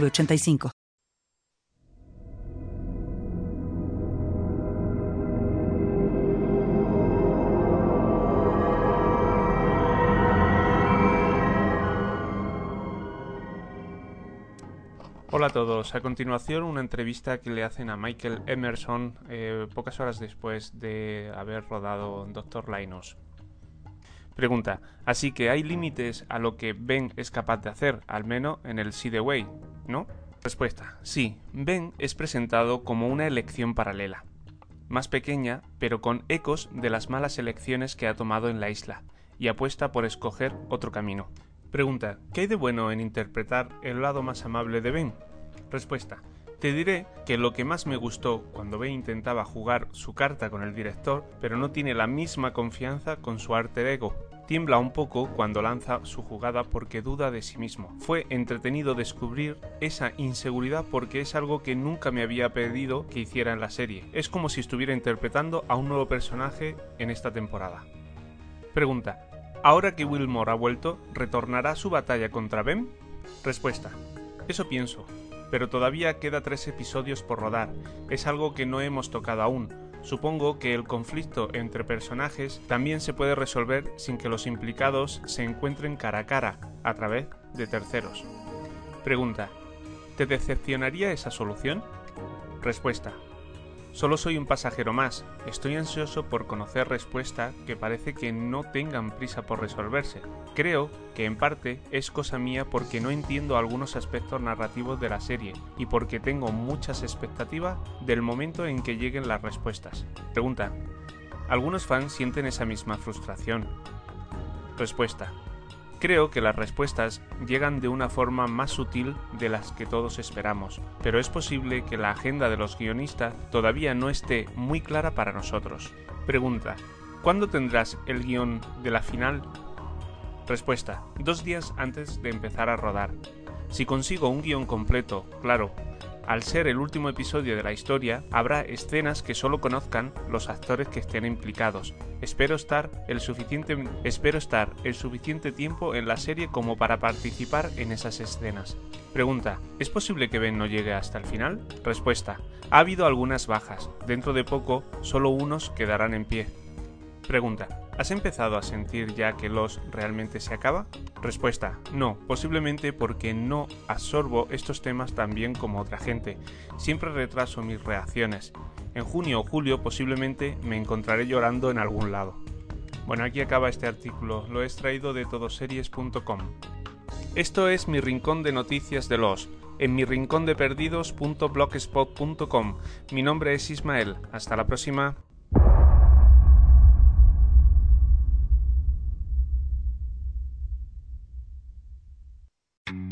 906985. Hola a todos. A continuación, una entrevista que le hacen a Michael Emerson eh, pocas horas después de haber rodado Doctor Linus. Pregunta, así que hay límites a lo que Ben es capaz de hacer, al menos en el See the Way, ¿no? Respuesta, sí, Ben es presentado como una elección paralela, más pequeña, pero con ecos de las malas elecciones que ha tomado en la isla, y apuesta por escoger otro camino. Pregunta, ¿qué hay de bueno en interpretar el lado más amable de Ben? Respuesta, te diré que lo que más me gustó cuando Ben intentaba jugar su carta con el director, pero no tiene la misma confianza con su arte ego. Tiembla un poco cuando lanza su jugada porque duda de sí mismo. Fue entretenido descubrir esa inseguridad porque es algo que nunca me había pedido que hiciera en la serie. Es como si estuviera interpretando a un nuevo personaje en esta temporada. Pregunta, ¿ahora que Wilmore ha vuelto, retornará su batalla contra Ben? Respuesta, eso pienso pero todavía queda tres episodios por rodar. Es algo que no hemos tocado aún. Supongo que el conflicto entre personajes también se puede resolver sin que los implicados se encuentren cara a cara, a través de terceros. Pregunta. ¿Te decepcionaría esa solución? Respuesta. Solo soy un pasajero más. Estoy ansioso por conocer respuestas que parece que no tengan prisa por resolverse. Creo que en parte es cosa mía porque no entiendo algunos aspectos narrativos de la serie y porque tengo muchas expectativas del momento en que lleguen las respuestas. Pregunta. Algunos fans sienten esa misma frustración. Respuesta. Creo que las respuestas llegan de una forma más sutil de las que todos esperamos, pero es posible que la agenda de los guionistas todavía no esté muy clara para nosotros. Pregunta, ¿cuándo tendrás el guion de la final? Respuesta, dos días antes de empezar a rodar. Si consigo un guion completo, claro, al ser el último episodio de la historia, habrá escenas que solo conozcan los actores que estén implicados. Espero estar el suficiente, espero estar el suficiente tiempo en la serie como para participar en esas escenas. Pregunta, ¿es posible que Ben no llegue hasta el final? Respuesta, ha habido algunas bajas. Dentro de poco, solo unos quedarán en pie. Pregunta, ¿Has empezado a sentir ya que los realmente se acaba? Respuesta, no, posiblemente porque no absorbo estos temas tan bien como otra gente. Siempre retraso mis reacciones. En junio o julio posiblemente me encontraré llorando en algún lado. Bueno, aquí acaba este artículo, lo he extraído de todoseries.com. Esto es mi rincón de noticias de los en mi rincón de perdidos.blogspot.com. Mi nombre es Ismael. Hasta la próxima.